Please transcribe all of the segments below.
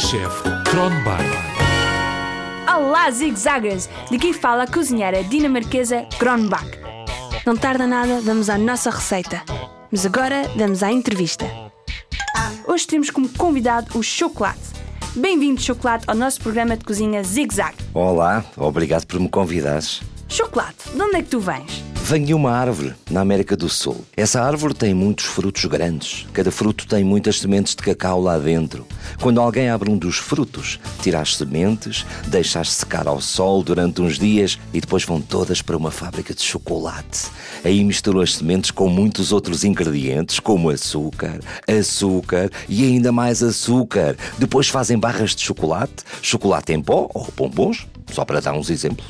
chefe Kronbach. Olá, zigzaggers! Daqui fala a cozinheira dinamarquesa Kronbach. Não tarda nada, vamos à nossa receita. Mas agora vamos à entrevista. Hoje temos como convidado o Chocolate. Bem-vindo, Chocolate, ao nosso programa de cozinha Zig Zag. Olá, obrigado por me convidares. Chocolate, de onde é que tu vens? Venho de uma árvore na América do Sul. Essa árvore tem muitos frutos grandes. Cada fruto tem muitas sementes de cacau lá dentro. Quando alguém abre um dos frutos, tira as sementes, deixa-as secar ao sol durante uns dias e depois vão todas para uma fábrica de chocolate. Aí misturam as sementes com muitos outros ingredientes, como açúcar, açúcar e ainda mais açúcar. Depois fazem barras de chocolate, chocolate em pó ou bombons, só para dar uns exemplos.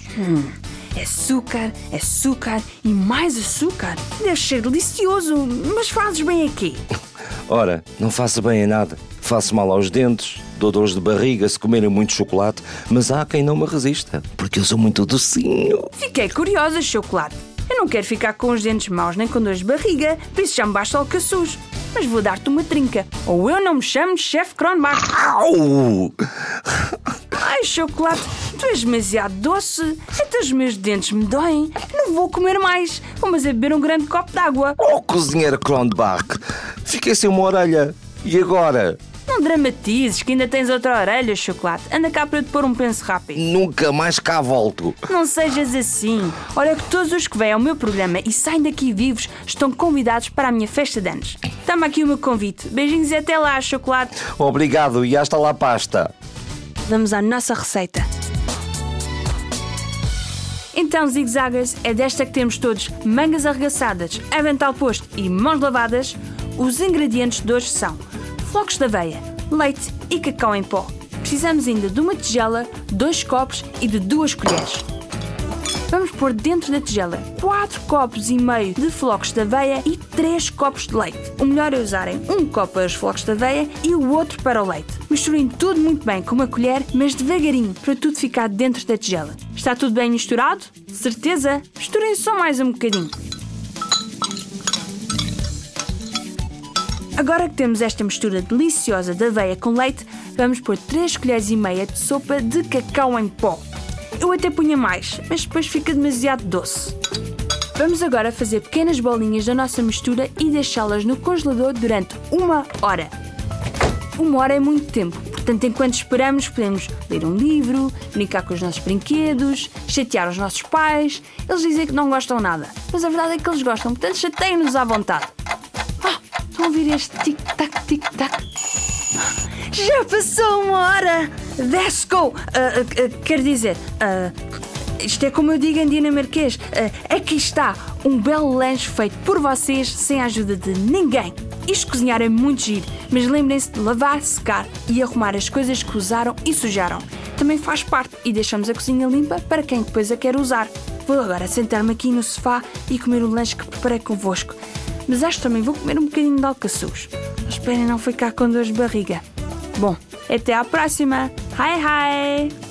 Açúcar, açúcar e mais açúcar. Deve ser delicioso, mas fazes bem aqui. Ora, não faço bem a nada. Faço mal aos dentes, dou dores de barriga se comerem muito chocolate, mas há quem não me resista, porque eu sou muito docinho. Fiquei curiosa, Chocolate. Eu não quero ficar com os dentes maus nem com dores de barriga, por isso já me basta alcaçuz. Mas vou dar-te uma trinca, ou eu não me chamo Chef Kronbach. Au! Ai, chocolate, tu és demasiado doce. Até os meus dentes me doem. Não vou comer mais. Vou mas é beber um grande copo de água. Oh, cozinheira Kronbach! Fiquei sem uma orelha. E agora? Não dramatizes que ainda tens outra orelha, chocolate. Anda cá para eu te pôr um penso rápido. Nunca mais cá volto. Não sejas assim. Olha que todos os que vêm ao meu programa e saem daqui vivos estão convidados para a minha festa de anos. Toma aqui o meu convite. Beijinhos e até lá, chocolate. Obrigado e hasta lá pasta. Vamos à nossa receita. Então, zigzaggers, é desta que temos todos mangas arregaçadas, avental posto e mãos lavadas. Os ingredientes de hoje são flocos de aveia, leite e cacau em pó. Precisamos ainda de uma tigela, dois copos e de duas colheres. Vamos pôr dentro da tigela 4 copos e meio de flocos de aveia e 3 copos de leite. O melhor é usarem um copo para os flocos de aveia e o outro para o leite. Misturem tudo muito bem com uma colher, mas devagarinho, para tudo ficar dentro da tigela. Está tudo bem misturado? Certeza? Misturem só mais um bocadinho. Agora que temos esta mistura deliciosa de aveia com leite, vamos pôr 3 colheres e meia de sopa de cacau em pó. Eu até punha mais, mas depois fica demasiado doce. Vamos agora fazer pequenas bolinhas da nossa mistura e deixá-las no congelador durante uma hora. Uma hora é muito tempo, portanto, enquanto esperamos, podemos ler um livro, brincar com os nossos brinquedos, chatear os nossos pais. Eles dizem que não gostam nada, mas a verdade é que eles gostam, portanto, chateiem-nos à vontade. Ah, estão a ouvir este tic-tac, tic-tac? Já passou uma hora! Let's go! Ah, ah, ah, quer dizer, ah, isto é como eu digo em dinamarquês. Aqui está um belo lanche feito por vocês sem a ajuda de ninguém. Isto cozinhar é muito giro, mas lembrem-se de lavar, secar e arrumar as coisas que usaram e sujaram. Também faz parte e deixamos a cozinha limpa para quem depois a quer usar. Vou agora sentar-me aqui no sofá e comer o lanche que preparei convosco. Mas acho que também vou comer um bocadinho de alcaçuz. Esperem não ficar com dor de barriga. Bom, até à próxima. 嗨嗨。